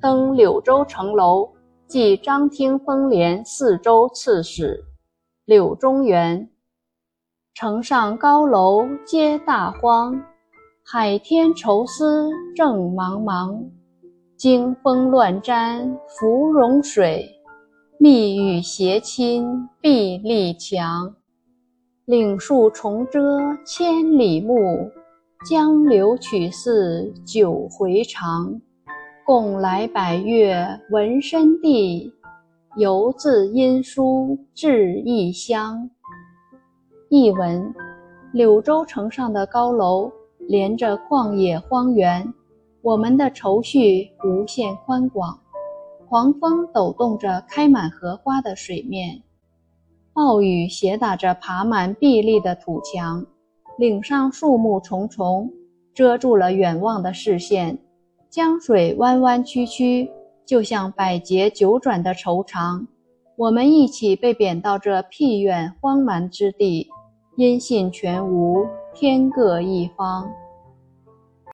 登柳州城楼，即张听封连四州刺史。柳中原，城上高楼皆大荒，海天愁思正茫茫。惊风乱毡浮溶水，密雨斜侵壁立墙。岭树重遮千里目，江流曲似九回肠。共来百越闻深地，犹自音书至异乡。译文：柳州城上的高楼连着旷野荒原。我们的愁绪无限宽广，狂风抖动着开满荷花的水面，暴雨斜打着爬满壁立的土墙，岭上树木重重，遮住了远望的视线。江水弯弯曲曲，就像百劫九转的愁肠。我们一起被贬到这僻远荒蛮之地，音信全无，天各一方。